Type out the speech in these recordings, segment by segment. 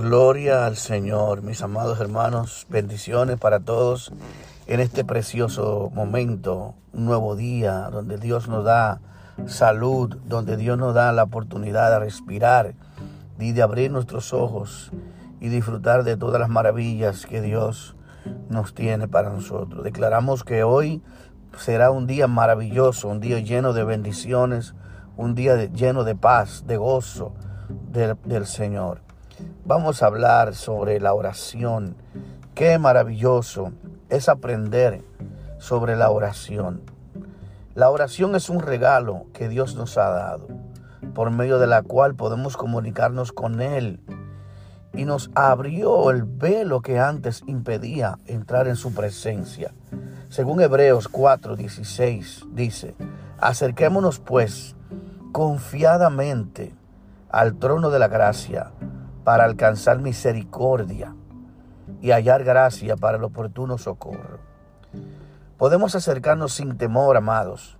Gloria al Señor, mis amados hermanos, bendiciones para todos en este precioso momento, un nuevo día donde Dios nos da salud, donde Dios nos da la oportunidad de respirar y de abrir nuestros ojos y disfrutar de todas las maravillas que Dios nos tiene para nosotros. Declaramos que hoy será un día maravilloso, un día lleno de bendiciones, un día lleno de paz, de gozo del, Señor. Vamos a hablar sobre la oración. Qué maravilloso es aprender sobre la oración. La oración es un regalo que Dios nos ha dado, por medio de la cual podemos comunicarnos con Él. Y nos abrió el velo que antes impedía entrar en su presencia. Según Hebreos 4:16 dice, acerquémonos pues confiadamente al trono de la gracia para alcanzar misericordia y hallar gracia para el oportuno socorro. Podemos acercarnos sin temor, amados,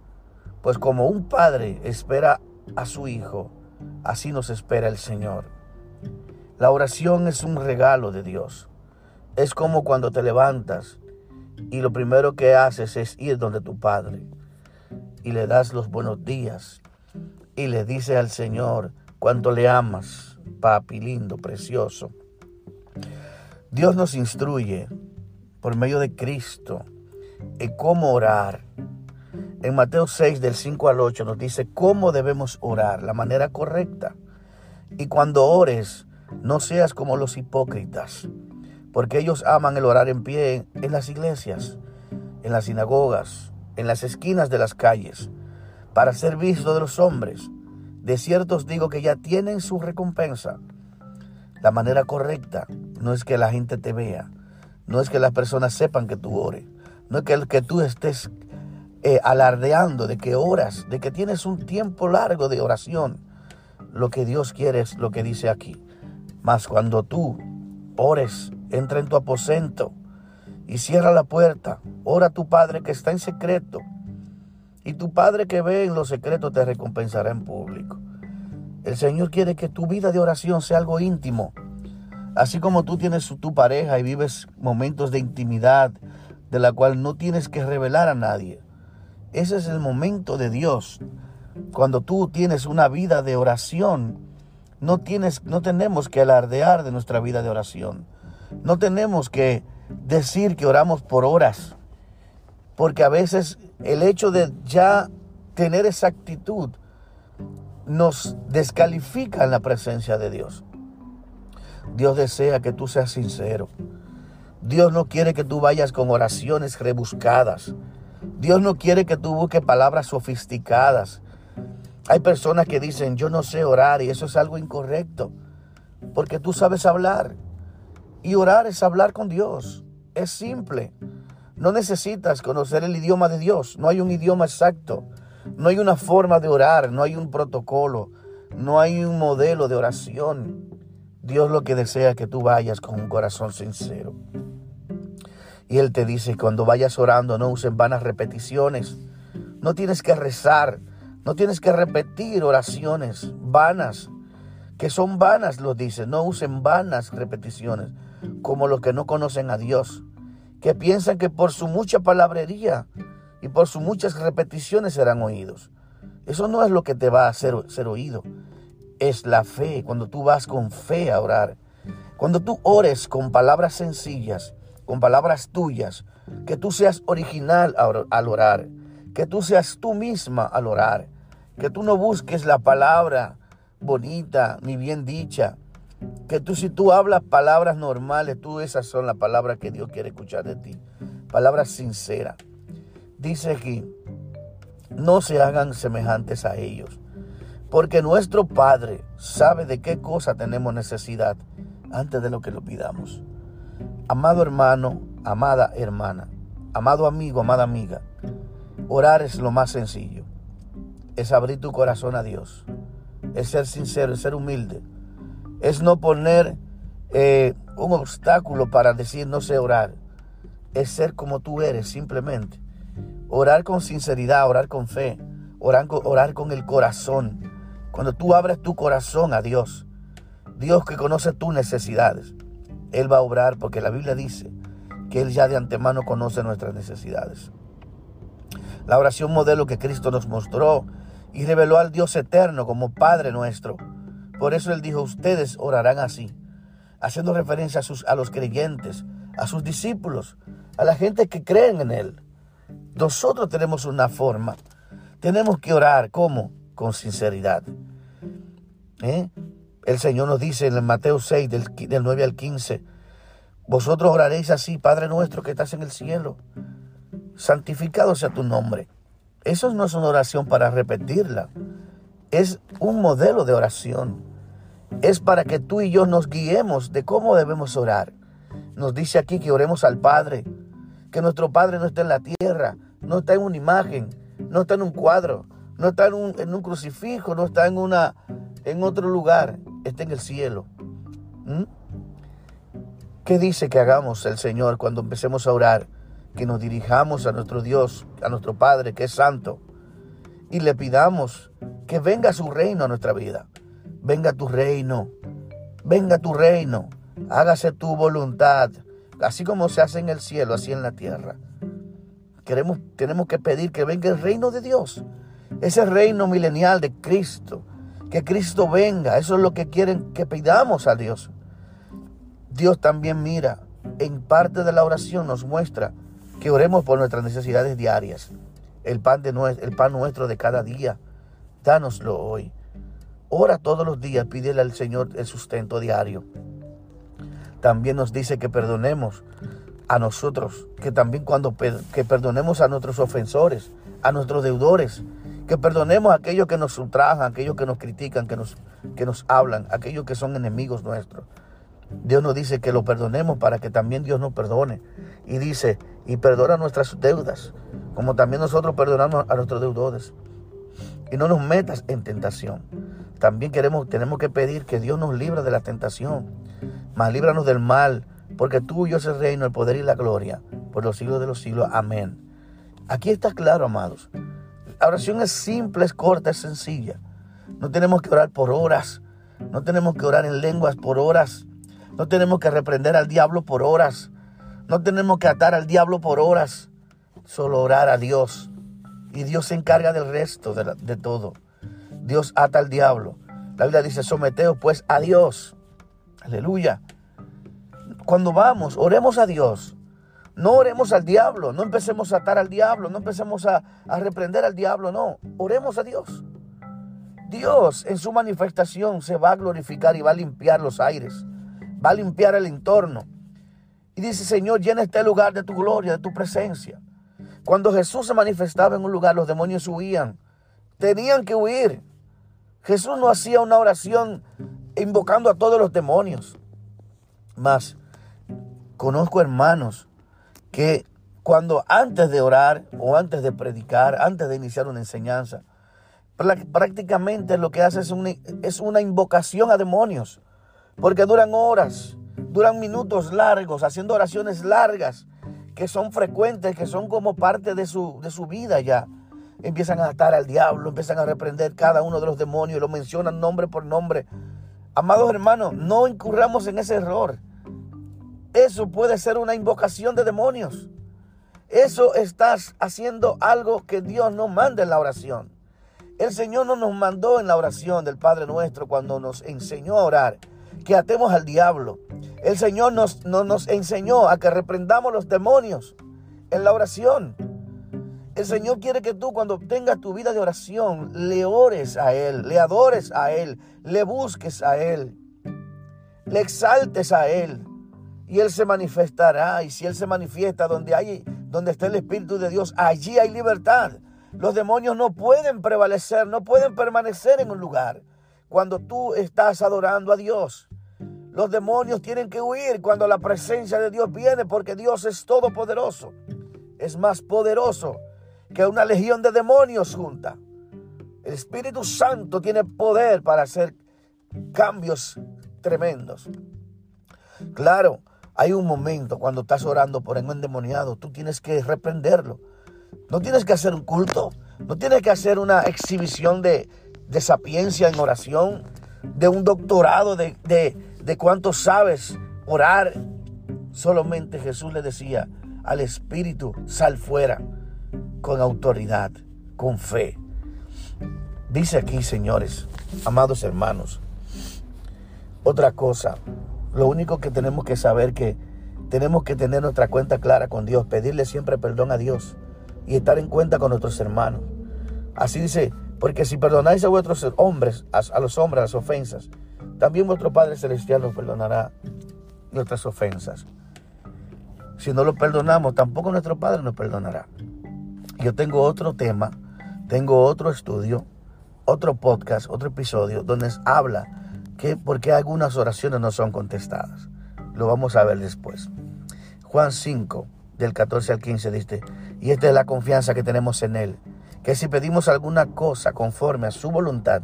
pues como un padre espera a su hijo, así nos espera el Señor. La oración es un regalo de Dios. Es como cuando te levantas y lo primero que haces es ir donde tu padre y le das los buenos días y le dices al Señor cuánto le amas papi lindo, precioso. Dios nos instruye por medio de Cristo en cómo orar. En Mateo 6 del 5 al 8 nos dice cómo debemos orar, la manera correcta. Y cuando ores, no seas como los hipócritas, porque ellos aman el orar en pie en las iglesias, en las sinagogas, en las esquinas de las calles, para ser visto de los hombres. De cierto os digo que ya tienen su recompensa. La manera correcta no es que la gente te vea, no es que las personas sepan que tú ores, no es que, que tú estés eh, alardeando de que oras, de que tienes un tiempo largo de oración. Lo que Dios quiere es lo que dice aquí. Mas cuando tú ores, entra en tu aposento y cierra la puerta, ora a tu Padre que está en secreto y tu Padre que ve en los secretos te recompensará en público. El Señor quiere que tu vida de oración sea algo íntimo. Así como tú tienes tu pareja y vives momentos de intimidad de la cual no tienes que revelar a nadie. Ese es el momento de Dios. Cuando tú tienes una vida de oración, no tienes no tenemos que alardear de nuestra vida de oración. No tenemos que decir que oramos por horas. Porque a veces el hecho de ya tener esa actitud nos descalifica en la presencia de Dios. Dios desea que tú seas sincero. Dios no quiere que tú vayas con oraciones rebuscadas. Dios no quiere que tú busques palabras sofisticadas. Hay personas que dicen, yo no sé orar y eso es algo incorrecto, porque tú sabes hablar. Y orar es hablar con Dios. Es simple. No necesitas conocer el idioma de Dios. No hay un idioma exacto. No hay una forma de orar. No hay un protocolo. No hay un modelo de oración. Dios lo que desea es que tú vayas con un corazón sincero. Y Él te dice, cuando vayas orando, no usen vanas repeticiones. No tienes que rezar. No tienes que repetir oraciones vanas. Que son vanas, lo dice. No usen vanas repeticiones. Como los que no conocen a Dios que piensan que por su mucha palabrería y por sus muchas repeticiones serán oídos. Eso no es lo que te va a hacer ser oído. Es la fe, cuando tú vas con fe a orar. Cuando tú ores con palabras sencillas, con palabras tuyas, que tú seas original al orar, que tú seas tú misma al orar, que tú no busques la palabra bonita ni bien dicha, que tú si tú hablas palabras normales, tú esas son las palabras que Dios quiere escuchar de ti. Palabras sinceras. Dice aquí, no se hagan semejantes a ellos, porque nuestro Padre sabe de qué cosa tenemos necesidad antes de lo que lo pidamos. Amado hermano, amada hermana, amado amigo, amada amiga, orar es lo más sencillo. Es abrir tu corazón a Dios. Es ser sincero, es ser humilde es no poner eh, un obstáculo para decir no sé orar. Es ser como tú eres simplemente. Orar con sinceridad, orar con fe, orar, orar con el corazón. Cuando tú abres tu corazón a Dios, Dios que conoce tus necesidades. Él va a obrar porque la Biblia dice que Él ya de antemano conoce nuestras necesidades. La oración modelo que Cristo nos mostró y reveló al Dios eterno como Padre nuestro. Por eso Él dijo, ustedes orarán así, haciendo referencia a, sus, a los creyentes, a sus discípulos, a la gente que creen en Él. Nosotros tenemos una forma. Tenemos que orar, ¿cómo? Con sinceridad. ¿Eh? El Señor nos dice en Mateo 6, del, del 9 al 15, vosotros oraréis así, Padre nuestro que estás en el cielo, santificado sea tu nombre. Eso no es una oración para repetirla, es un modelo de oración. Es para que tú y yo nos guiemos de cómo debemos orar. Nos dice aquí que oremos al Padre, que nuestro Padre no está en la tierra, no está en una imagen, no está en un cuadro, no está en un, en un crucifijo, no está en, una, en otro lugar, está en el cielo. ¿Mm? ¿Qué dice que hagamos el Señor cuando empecemos a orar? Que nos dirijamos a nuestro Dios, a nuestro Padre que es santo, y le pidamos que venga su reino a nuestra vida. Venga tu reino, venga tu reino, hágase tu voluntad, así como se hace en el cielo, así en la tierra. Queremos, tenemos que pedir que venga el reino de Dios, ese reino milenial de Cristo, que Cristo venga, eso es lo que quieren que pidamos a Dios. Dios también mira, en parte de la oración nos muestra que oremos por nuestras necesidades diarias. El pan, de, el pan nuestro de cada día, dánoslo hoy. Ora todos los días, pídele al Señor el sustento diario. También nos dice que perdonemos a nosotros, que también cuando que perdonemos a nuestros ofensores, a nuestros deudores, que perdonemos a aquellos que nos ultrajan, a aquellos que nos critican, que nos, que nos hablan, a aquellos que son enemigos nuestros. Dios nos dice que lo perdonemos para que también Dios nos perdone. Y dice, y perdona nuestras deudas, como también nosotros perdonamos a nuestros deudores. Y no nos metas en tentación. También queremos, tenemos que pedir que Dios nos libre de la tentación, mas líbranos del mal, porque tuyo es el reino, el poder y la gloria, por los siglos de los siglos. Amén. Aquí está claro, amados. La oración es simple, es corta, es sencilla. No tenemos que orar por horas. No tenemos que orar en lenguas por horas. No tenemos que reprender al diablo por horas. No tenemos que atar al diablo por horas. Solo orar a Dios. Y Dios se encarga del resto de, todo. Dios ata al diablo. La Biblia dice, someteos pues a Dios. Aleluya. Cuando vamos, oremos a Dios. No oremos al diablo, no empecemos a atar al diablo, no empecemos a, a, reprender al diablo, no. Oremos a Dios. Dios en su manifestación se va a glorificar y va a limpiar los aires va a limpiar el entorno. Y dice, Señor, llena este lugar de tu gloria, de tu presencia. Cuando Jesús se manifestaba en un lugar, los demonios huían. Tenían que huir. Jesús no hacía una oración invocando a todos los demonios. Más, conozco hermanos que cuando antes de orar o antes de predicar, antes de iniciar una enseñanza, prácticamente lo que hace es una, invocación a demonios. Porque duran horas, duran minutos largos, haciendo oraciones largas, que son frecuentes, que son como parte de su, de su vida ya. Empiezan a atar al diablo, empiezan a reprender cada uno de los demonios lo mencionan nombre por nombre. Amados hermanos, no incurramos en ese error. Eso puede ser una invocación de demonios. Eso estás haciendo algo que Dios no manda en la oración. El Señor no nos mandó en la oración del Padre nuestro cuando nos enseñó a orar que atemos al diablo. El Señor nos, nos enseñó a que reprendamos los demonios en la oración. El Señor quiere que tú cuando tengas tu vida de oración le ores a Él, le adores a Él, le busques a Él, le exaltes a Él y Él se manifestará. Y si Él se manifiesta donde, hay, donde está el Espíritu de Dios, allí hay libertad. Los demonios no pueden prevalecer, no pueden permanecer en un lugar cuando tú estás adorando a Dios. Los demonios tienen que huir cuando la presencia de Dios viene porque Dios es todopoderoso. Es más poderoso que una legión de demonios junta. El Espíritu Santo tiene poder para hacer cambios tremendos. Claro, hay un momento cuando estás orando por un endemoniado, tú tienes que reprenderlo. No tienes que hacer un culto, no tienes que hacer una exhibición de, de sapiencia en oración. de un doctorado, de, de, de cuánto sabes orar. Solamente Jesús le decía al Espíritu, sal fuera con autoridad, con fe. Dice aquí, señores, amados hermanos, otra cosa, lo único que tenemos que saber que tenemos que tener nuestra cuenta clara con Dios, pedirle siempre perdón a Dios y estar en cuenta con nuestros hermanos. Así dice, porque si perdonáis a vuestros hombres, a, los hombres las ofensas, también vuestro Padre Celestial nos perdonará nuestras ofensas. Si no lo perdonamos, tampoco nuestro Padre nos perdonará. Yo tengo otro tema, tengo otro estudio, otro podcast, otro episodio donde habla qué algunas oraciones no son contestadas. Lo vamos a ver después. Juan 5, del 14 al 15 dice, y esta es la confianza que tenemos en Él, que si pedimos alguna cosa conforme a su voluntad,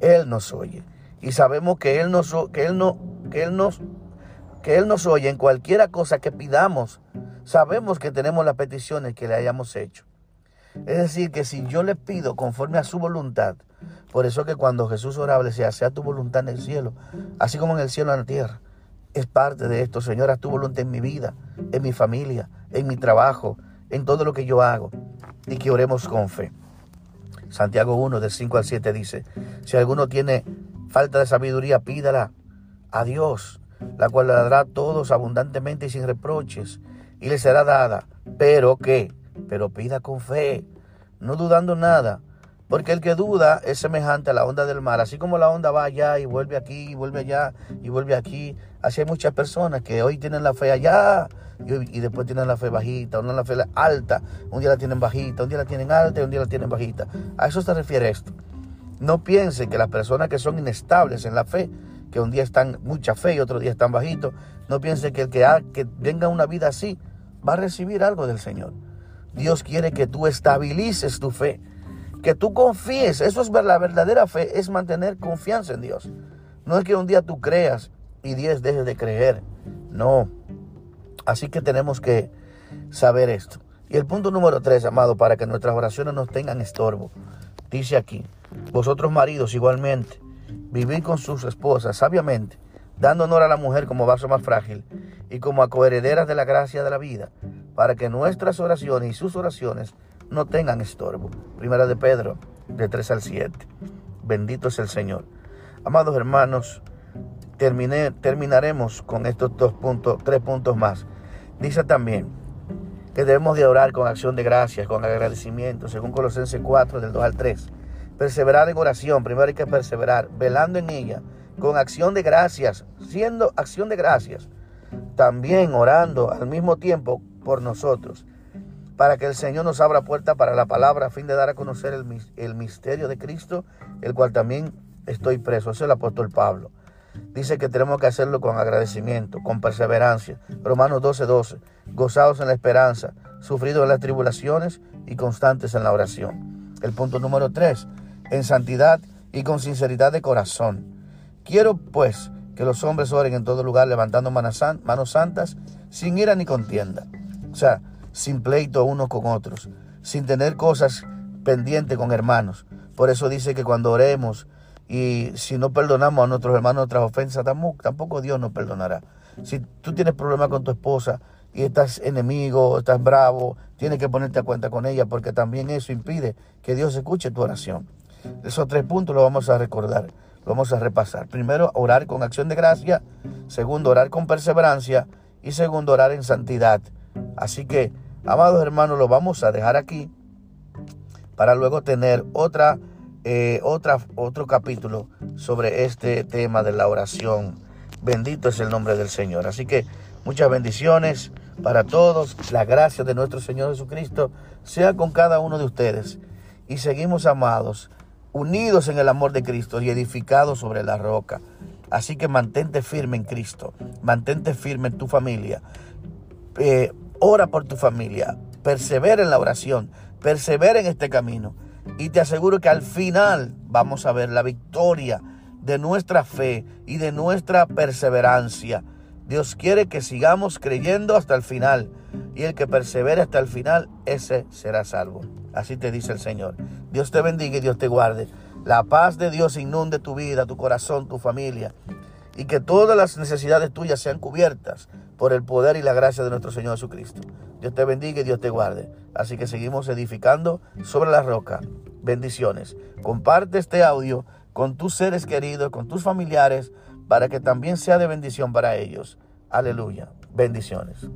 Él nos oye. Y sabemos que Él nos, que él no, que él nos, que Él nos oye en cualquiera cosa que pidamos. Sabemos que tenemos las peticiones que le hayamos hecho. Es decir, que si yo le pido conforme a su voluntad, por eso que cuando Jesús oraba, le decía, sea tu voluntad en el cielo, así como en el cielo en la tierra. Es parte de esto, Señor, haz tu voluntad en mi vida, en mi familia, en mi trabajo, en todo lo que yo hago. Y que oremos con fe. Santiago 1, del 5 al 7 dice, si alguno tiene falta de sabiduría, pídala a Dios, la cual le dará a todos abundantemente y sin reproches, y le será dada. Pero que, pero pida con fe, no dudando nada, porque el que duda es semejante a la onda del mar. Así como la onda va allá y vuelve aquí, y vuelve allá, y vuelve aquí. Así hay muchas personas que hoy tienen la fe allá y, después tienen la fe bajita, una la fe alta, un día la tienen bajita, un día la tienen alta y un día la tienen bajita. A eso se refiere esto. No piensen que las personas que son inestables en la fe, que un día están mucha fe y otro día están bajitos, no piensen que el que, que venga una vida así va a recibir algo del Señor. Dios quiere que tú estabilices tu fe que tú confíes, eso es la verdadera fe, es mantener confianza en Dios. No es que un día tú creas y diez dejes de creer. No. Así que tenemos que saber esto. Y el punto número tres, amado, para que nuestras oraciones no tengan estorbo. Dice aquí, vosotros maridos igualmente, vivid con sus esposas sabiamente, dando honor a la mujer como vaso más frágil y como a coherederas de la gracia de la vida, para que nuestras oraciones y sus oraciones no tengan estorbo. Primera de Pedro, de 3 al 7. Bendito es el Señor. Amados hermanos, terminé, terminaremos con estos dos puntos, tres puntos más. Dice también que debemos de orar con acción de gracias, con agradecimiento, según Colosenses 4, del 2 al 3. Perseverar en oración, primero hay que perseverar, velando en ella, con acción de gracias, siendo acción de gracias. También orando al mismo tiempo por nosotros para que el Señor nos abra puerta para la palabra a fin de dar a conocer el, misterio de Cristo, el cual también estoy preso. Ese es el apóstol Pablo. Dice que tenemos que hacerlo con agradecimiento, con perseverancia. Romanos 12, 12. Gozados en la esperanza, sufridos en las tribulaciones y constantes en la oración. El punto número 3. En santidad y con sinceridad de corazón. Quiero pues que los hombres oren en todo lugar levantando manos santas sin ira ni contienda. O sea, sin pleito unos con otros, sin tener cosas pendientes con hermanos. Por eso dice que cuando oremos y si no perdonamos a nuestros hermanos nuestras ofensas, tampoco Dios nos perdonará. Si tú tienes problemas con tu esposa y estás enemigo, estás bravo, tienes que ponerte a cuenta con ella porque también eso impide que Dios escuche tu oración. Esos tres puntos los vamos a recordar, los vamos a repasar. Primero, orar con acción de gracia. Segundo, orar con perseverancia. Y segundo, orar en santidad. Así que, amados hermanos, lo vamos a dejar aquí para luego tener otra, eh, otra, otro capítulo sobre este tema de la oración. Bendito es el nombre del Señor. Así que muchas bendiciones para todos. La gracia de nuestro Señor Jesucristo sea con cada uno de ustedes. Y seguimos amados, unidos en el amor de Cristo y edificados sobre la roca. Así que mantente firme en Cristo, mantente firme en tu familia. Eh, ora por tu familia, persevera en la oración, persevera en este camino y te aseguro que al final vamos a ver la victoria de nuestra fe y de nuestra perseverancia. Dios quiere que sigamos creyendo hasta el final y el que persevere hasta el final, ese será salvo. Así te dice el Señor. Dios te bendiga y Dios te guarde. la paz de Dios inunde tu vida, tu corazón, tu familia y que todas las necesidades tuyas sean cubiertas por el poder y la gracia de nuestro Señor Jesucristo. Dios te bendiga y Dios te guarde. Así que seguimos edificando sobre la roca. Bendiciones. Comparte este audio con tus seres queridos, con tus familiares, para que también sea de bendición para ellos. Aleluya. Bendiciones.